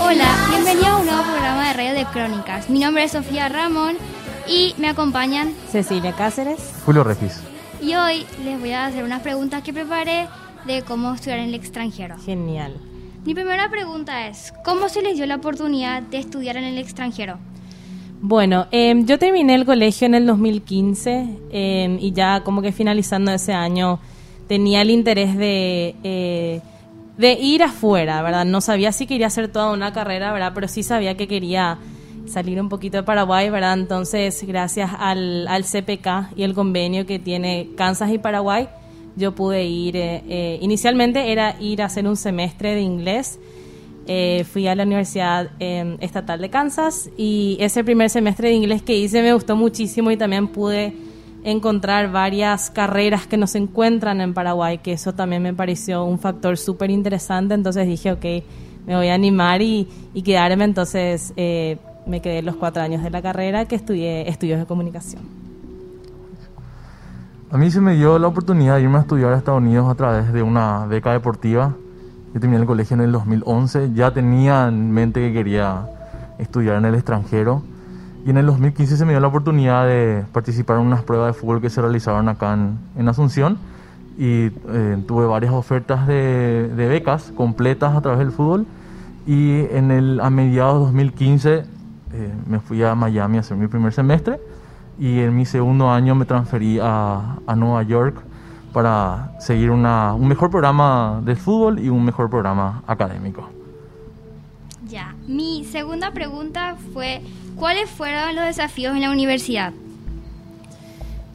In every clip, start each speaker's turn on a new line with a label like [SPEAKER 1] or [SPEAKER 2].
[SPEAKER 1] Hola, bienvenido a un nuevo programa de Radio de Crónicas. Mi nombre es Sofía Ramón y me acompañan
[SPEAKER 2] Cecilia Cáceres,
[SPEAKER 3] Julio Regis.
[SPEAKER 1] Y hoy les voy a hacer unas preguntas que preparé de cómo estudiar en el extranjero.
[SPEAKER 2] Genial.
[SPEAKER 1] Mi primera pregunta es, ¿cómo se les dio la oportunidad de estudiar en el extranjero?
[SPEAKER 2] Bueno, em, yo terminé el colegio en el 2015 em, y ya como que finalizando ese año tenía el interés de, eh, de ir afuera, ¿verdad? No sabía si quería hacer toda una carrera, ¿verdad? Pero sí sabía que quería salir un poquito de Paraguay, ¿verdad? Entonces, gracias al, CPK y el convenio que tiene Kansas y Paraguay, yo pude ir, eh, eh, inicialmente era ir a hacer un semestre de inglés eh, fui a la Universidad em, Estatal de Kansas y ese primer semestre de inglés que hice me gustó muchísimo y también pude encontrar varias carreras que no se encuentran en Paraguay, que eso también me pareció un factor súper interesante, entonces dije, ok, me voy a animar y, y quedarme, entonces eh, me quedé los cuatro años de la carrera que estudié estudios de comunicación.
[SPEAKER 3] A mí se me dio la oportunidad de irme a estudiar a Estados Unidos a través de una beca deportiva. Yo terminé el colegio en el 2011, ya tenía en mente que quería estudiar en el extranjero y en el 2015 se me dio la oportunidad de participar en unas pruebas de fútbol que se realizaron acá en, Asunción. Y eh, tuve varias ofertas de, becas completas a través del fútbol. Y en el, a mediados de 2015 eh, me fui a Miami a hacer mi primer semestre. Y en mi segundo año me transferí a, a Nueva York para seguir una, un mejor programa de fútbol y un mejor programa académico.
[SPEAKER 1] Ya, mi segunda pregunta fue, ¿cuáles fueron los desafíos en la universidad?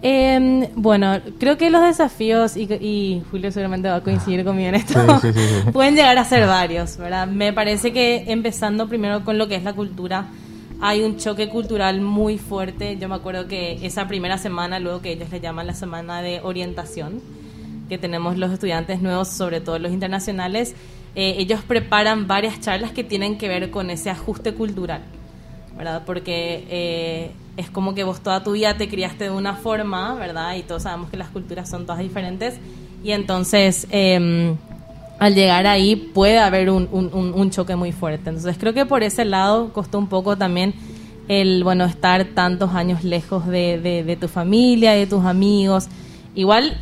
[SPEAKER 2] Em, bueno, creo que los desafíos, y, Julio seguramente va a coincidir conmigo en esto, pueden llegar a ser varios, ¿verdad? Me parece que empezando primero con lo que es la cultura, hay un choque cultural muy fuerte. Yo me acuerdo que esa primera semana, luego que ellos le llaman la semana de orientación, que tenemos los estudiantes nuevos, sobre todo los internacionales, eh, ellos preparan varias charlas que tienen que ver con ese ajuste cultural, ¿verdad? Porque eh, es como que vos toda tu vida te criaste de una forma, ¿verdad? Y todos sabemos que las culturas son todas diferentes. Y entonces... Eh, al llegar ahí puede haber un, un, choque muy fuerte. Entonces creo que por ese lado costó un poco también el bueno estar tantos años lejos de, de, tu familia, de tus amigos. Igual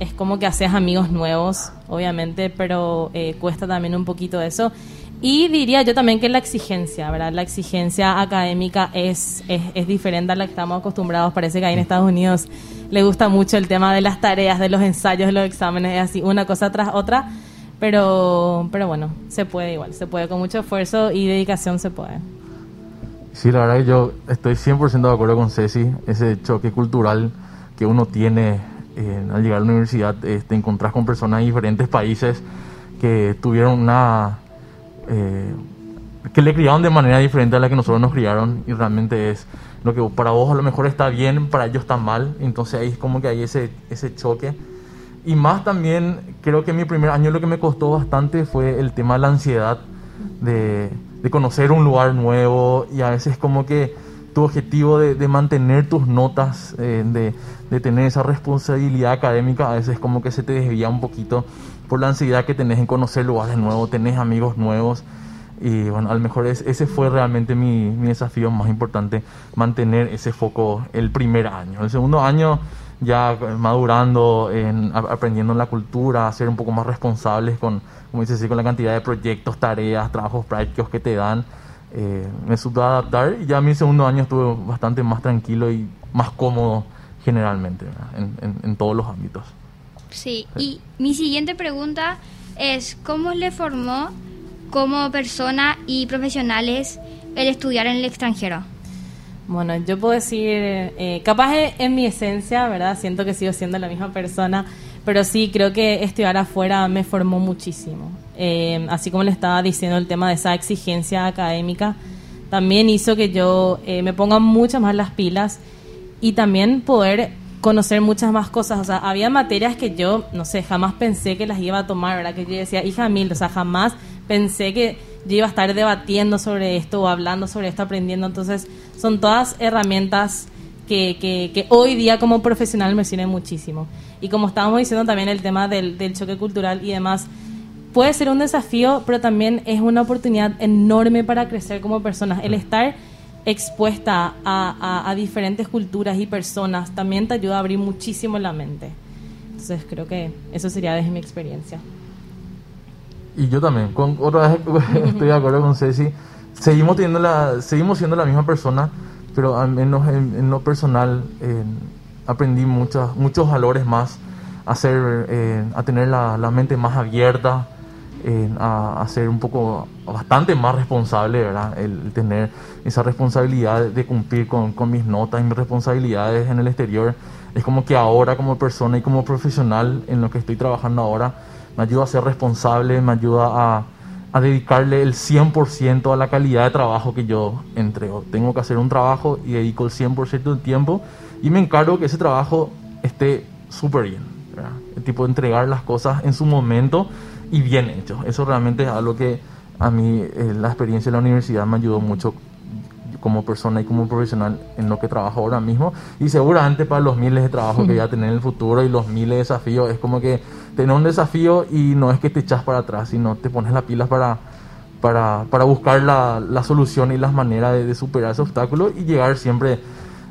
[SPEAKER 2] es como que haces amigos nuevos, obviamente, pero eh, cuesta también un poquito eso. Y diría yo también que la exigencia, ¿verdad? La exigencia académica es, es, es, diferente a la que estamos acostumbrados. Parece que ahí en Estados Unidos le gusta mucho el tema de las tareas, de los ensayos, de los exámenes, así, una cosa tras otra. Pero, pero bueno, se puede igual, se puede con mucho esfuerzo y dedicación se puede.
[SPEAKER 3] Sí, la verdad que yo estoy 100% de acuerdo con Ceci, ese choque cultural que uno tiene eh, al llegar a la universidad, te este, encontrás con personas de diferentes países que tuvieron una... Eh, que le criaron de manera diferente a la que nosotros nos criaron y realmente es lo que para vos a lo mejor está bien, para ellos está mal, entonces ahí es como que hay ese, ese choque. Y más también, creo que mi primer año lo que me costó bastante fue el tema de la ansiedad, de, de conocer un lugar nuevo y a veces como que tu objetivo de, mantener tus notas, eh, de, tener esa responsabilidad académica, a veces como que se te desvía un poquito por la ansiedad que tenés en conocer lugares nuevos, tenés amigos nuevos. Y bueno, a lo mejor ese fue realmente mi, desafío más importante, mantener ese foco el primer año. El segundo año ya madurando, en, aprendiendo en la cultura, ser un poco más responsables con, como dices, con la cantidad de proyectos, tareas, trabajos prácticos que te dan. Eh, me supo adaptar y ya mi segundo año estuve bastante más tranquilo y más cómodo generalmente en, en todos los ámbitos.
[SPEAKER 1] Sí, y mi siguiente pregunta es, ¿cómo le formó como persona y profesionales el estudiar en el extranjero?
[SPEAKER 2] Bueno, yo puedo decir, eh, capaz en mi esencia, ¿verdad? Siento que sigo siendo la misma persona, pero sí, creo que estudiar afuera me formó muchísimo. Eh, así como le estaba diciendo el tema de esa exigencia académica, también hizo que yo eh, me ponga muchas más las pilas y también poder conocer muchas más cosas. O sea, había materias que yo, no sé, jamás pensé que las iba a tomar, ¿verdad? Que yo decía, hija mil, o sea, jamás pensé que yo iba a estar debatiendo sobre esto o hablando sobre esto, aprendiendo. Entonces, son todas herramientas que, que, hoy día como profesional me sirve muchísimo. Y como estábamos diciendo también el tema del, del choque cultural y demás, puede ser un desafío, pero también es una oportunidad enorme para crecer como personas. El estar expuesta a, a, diferentes culturas y personas también te ayuda a abrir muchísimo la mente. Entonces creo que eso sería desde mi experiencia.
[SPEAKER 3] Y yo también, con otra vez estoy de acuerdo con Ceci. Seguimos teniendo la, seguimos siendo la misma persona, pero al menos en, lo personal aprendí muchos muchos valores más, a, ser, eh, a tener la, la, mente más abierta, a, a, ser un poco, bastante más responsable, ¿verdad? El, tener esa responsabilidad de cumplir con, con mis notas y mis responsabilidades en el exterior. Es como que ahora como persona y como profesional en lo que estoy trabajando ahora, me ayuda a ser responsable, me ayuda a, a dedicarle el 100% a la calidad de trabajo que yo entrego. Tengo que hacer un trabajo y dedico el 100% del tiempo y me encargo que ese trabajo esté súper bien. El tipo de entregar las cosas en su momento y bien hecho. Eso realmente es algo que a mí eh, la experiencia en la universidad me ayudó mucho como persona y como profesional en lo que trabajo ahora mismo y seguramente para los miles de trabajos que voy a tener en el futuro y los miles de desafíos es como que tener un desafío y no es que te echas para atrás sino te pones las pilas para para, para buscar la, la solución y las maneras de, superar ese obstáculo y llegar siempre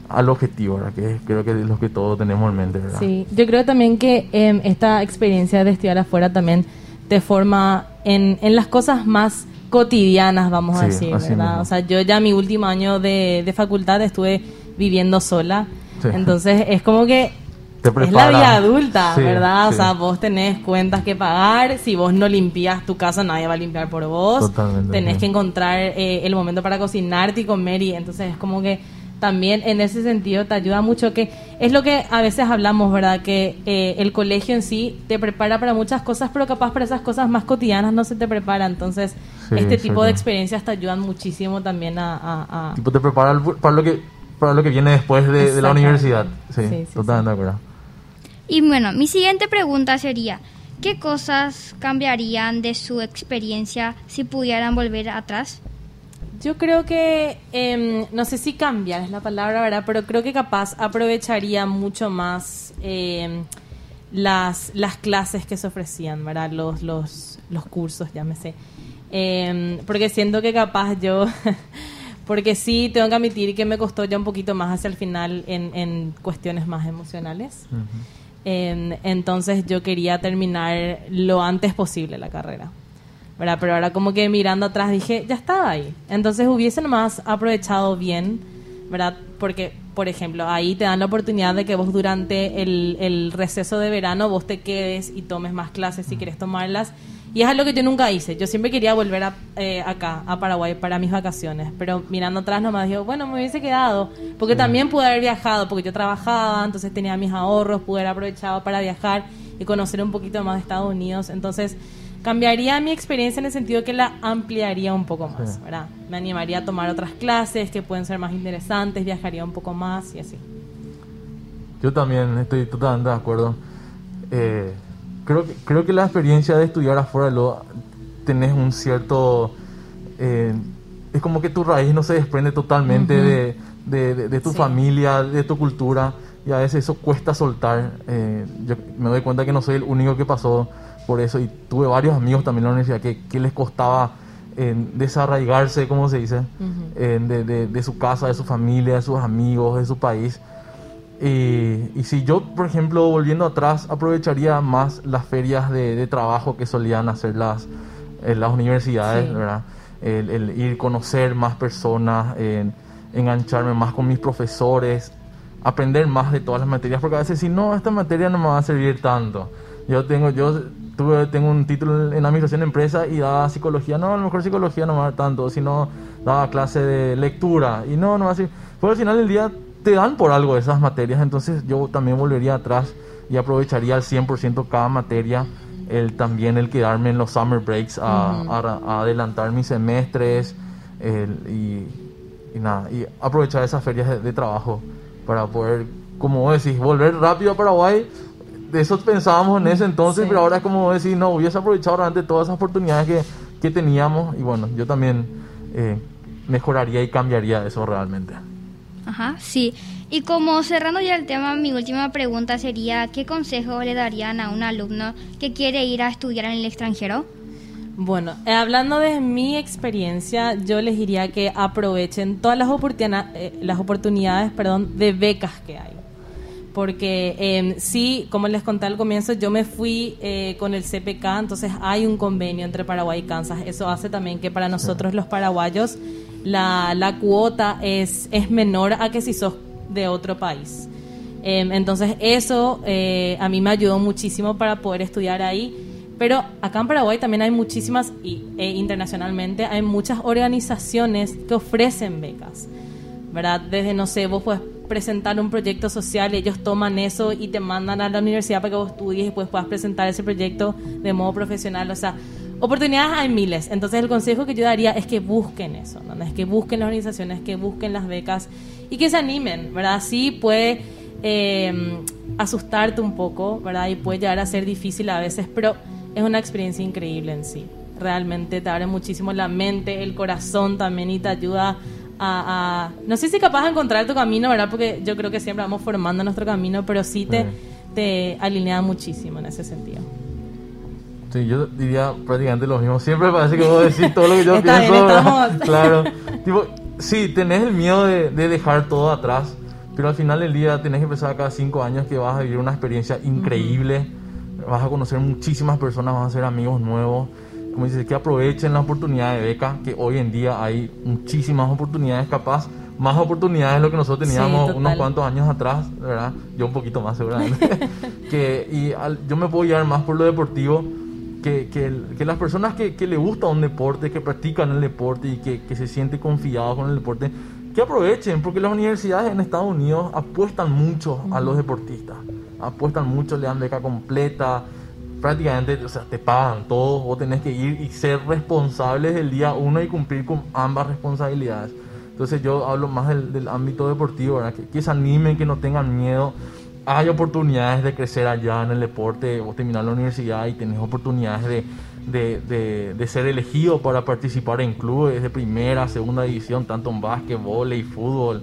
[SPEAKER 3] al objetivo, ¿verdad? que creo que es lo que todos tenemos en mente. ¿verdad?
[SPEAKER 2] Sí, yo creo también que em, esta experiencia de estudiar afuera también te forma en, en las cosas más cotidianas, vamos a decir, ¿verdad? O sea, yo ya mi último año de, de facultad estuve viviendo sola, entonces es como que es la vida adulta, ¿verdad? O sea, vos tenés cuentas que pagar, si vos no limpias tu casa, nadie va a limpiar por vos, tenés que encontrar eh, el momento para cocinarte y comer, y entonces es como que también en ese sentido te ayuda mucho que es lo que a veces hablamos, ¿verdad? Que eh, el colegio en sí te prepara para muchas cosas, pero capaz para esas cosas más cotidianas no se te prepara. Entonces, este tipo de experiencias te ayudan muchísimo también a...
[SPEAKER 3] Tipo, te prepara para lo que, para lo que viene después de, la universidad. Sí, totalmente de acuerdo.
[SPEAKER 1] Y bueno, mi siguiente pregunta sería, ¿qué cosas cambiarían de su experiencia si pudieran volver atrás?
[SPEAKER 2] Yo creo que, em, no sé si cambiar es la palabra, ¿verdad? Pero creo que capaz aprovecharía mucho más em, las, las clases que se ofrecían, ¿verdad? Los, los, los cursos, llámese. Eh, porque siento que capaz yo, porque sí, tengo que admitir que me costó ya un poquito más hacia el final en, en cuestiones más emocionales. entonces yo quería terminar lo antes posible la carrera. ¿Verdad? Pero ahora como que mirando atrás dije, ya estaba ahí. Entonces hubiese nomás aprovechado bien, ¿verdad? Porque, por ejemplo, ahí te dan la oportunidad de que vos durante el, el receso de verano vos te quedes y tomes más clases si quieres tomarlas. Y es algo que yo nunca hice. Yo siempre quería volver a, eh, acá, a Paraguay, para mis vacaciones. Pero mirando atrás nomás digo, bueno, me hubiese quedado. Porque también pude haber viajado, porque yo trabajaba, entonces tenía mis ahorros, pude haber aprovechado para viajar y conocer un poquito más de Estados Unidos. Entonces, cambiaría mi experiencia en el sentido que la ampliaría un poco más, ¿verdad? Me animaría a tomar otras clases que pueden ser más interesantes, viajaría un poco más y así.
[SPEAKER 3] Yo también estoy totalmente de acuerdo. Eh, creo, que, creo que la experiencia de estudiar afuera lo tenés un cierto... Eh, es como que tu raíz no se desprende totalmente de, de, tu familia, de tu cultura, y a veces eso cuesta soltar. Eh, yo me doy cuenta que no soy el único que pasó por eso y tuve varios amigos también en la universidad que, que les costaba desarraigarse, como se dice, de, de, su casa, de su familia, de sus amigos, de su país. Y, si yo, por ejemplo, volviendo atrás, aprovecharía más las ferias de, de trabajo que solían hacer las, las universidades, ¿verdad? El, el, ir conocer más personas, engancharme más con mis profesores, aprender más de todas las materias, porque a veces si no, esta materia no me va a servir tanto. Yo tengo, yo tuve, tengo un título en administración de empresa y daba psicología. No, a lo mejor psicología no me va a dar tanto, sino daba clase de lectura. Y no, no así. Pero al final del día te dan por algo esas materias, entonces yo también volvería atrás y aprovecharía al 100% cada materia. El, también el quedarme en los summer breaks a, adelantar mis semestres y, nada, y aprovechar esas ferias de, trabajo para poder, como decís, volver rápido a Paraguay de eso pensábamos en ese entonces, pero ahora es como decir, no, hubiese aprovechado realmente todas esas oportunidades que, que teníamos y bueno, yo también eh, mejoraría y cambiaría eso realmente.
[SPEAKER 1] Ajá, sí. Y como cerrando ya el tema, mi última pregunta sería, ¿qué consejo le darían a un alumno que quiere ir a estudiar en el extranjero?
[SPEAKER 2] Bueno, eh, hablando de mi experiencia, yo les diría que aprovechen todas las, oportunidades, las oportunidades perdón, de becas que hay. Porque eh, sí, como les conté al comienzo, yo me fui eh, con el CPK, entonces hay un convenio entre Paraguay y Kansas. Eso hace también que para nosotros los paraguayos la, la cuota es, es menor a que si sos de otro país. Em, entonces eso eh, a mí me ayudó muchísimo para poder estudiar ahí. Pero acá en Paraguay también hay muchísimas, y e internacionalmente, hay muchas organizaciones que ofrecen becas. ¿Verdad? Desde, no sé, vos puedes presentar un proyecto social ellos toman eso y te mandan a la universidad para que vos estudies y después puedas presentar ese proyecto de modo profesional. O sea, oportunidades hay miles. Entonces el consejo que yo daría es que busquen eso, ¿no? es que busquen las organizaciones, que busquen las becas y que se animen, ¿verdad? Sí puede eh, asustarte un poco, ¿verdad? Y puede llegar a ser difícil a veces, pero es una experiencia increíble en sí. Realmente te abre muchísimo la mente, el corazón también y te ayuda a, no sé si capaz de encontrar tu camino, ¿verdad? Porque yo creo que siempre vamos formando nuestro camino, pero sí te, te alinea muchísimo en ese sentido.
[SPEAKER 3] Sí, yo diría prácticamente lo mismo. Siempre parece que vos decís todo lo que yo pienso. claro. tipo, sí, tenés el miedo de, dejar todo atrás, pero al final del día tenés que empezar cada cinco años que vas a vivir una experiencia increíble, vas a conocer muchísimas personas, vas a hacer amigos nuevos. Como dices, que aprovechen la oportunidad de beca, que hoy en día hay muchísimas oportunidades, capaz más oportunidades de lo que nosotros teníamos unos cuantos años atrás, ¿verdad? Yo un poquito más seguramente. que, y yo me puedo guiar más por lo deportivo que, las personas que, que, le gusta un deporte, que practican el deporte y que, se sienten confiados con el deporte, que aprovechen, porque las universidades en Estados Unidos apuestan mucho a los deportistas, apuestan mucho, le dan beca completa, prácticamente, o sea, te pagan todo, vos tenés que ir y ser responsables del día uno y cumplir con ambas responsabilidades. Entonces yo hablo más del, ámbito deportivo, ¿verdad? Que, que se animen, que no tengan miedo. Hay oportunidades de crecer allá en el deporte, vos terminás la universidad y tenés oportunidades de, de, ser elegido para participar en clubes de primera, segunda división, tanto en básquet, y fútbol,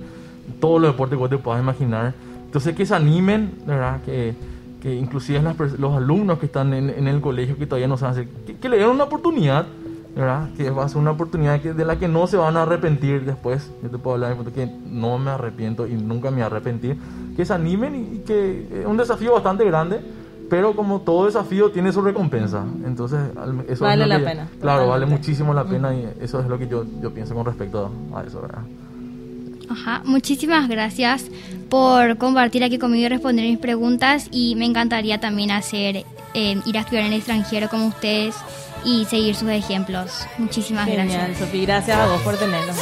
[SPEAKER 3] todos los deportes que te puedas imaginar. Entonces que se animen, ¿verdad? Que, que inclusive los alumnos que están en, el colegio que todavía no saben hacer, que le den una oportunidad ¿verdad? Que va a ser una oportunidad que, de la que no se van a arrepentir después. Yo te puedo hablar de que no me arrepiento y nunca me arrepentí. Que se animen y, que es un desafío bastante grande, pero como todo desafío tiene su recompensa. Entonces, eso
[SPEAKER 2] vale la pena.
[SPEAKER 3] Claro, vale muchísimo la pena y eso es lo que yo, yo pienso con respecto a eso, ¿verdad?
[SPEAKER 1] Ajá, muchísimas gracias por compartir aquí conmigo y responder mis preguntas y me encantaría también hacer eh, ir a estudiar en el extranjero como ustedes y seguir sus ejemplos. Muchísimas
[SPEAKER 2] Genial,
[SPEAKER 1] gracias.
[SPEAKER 2] Gracias a vos por tenernos.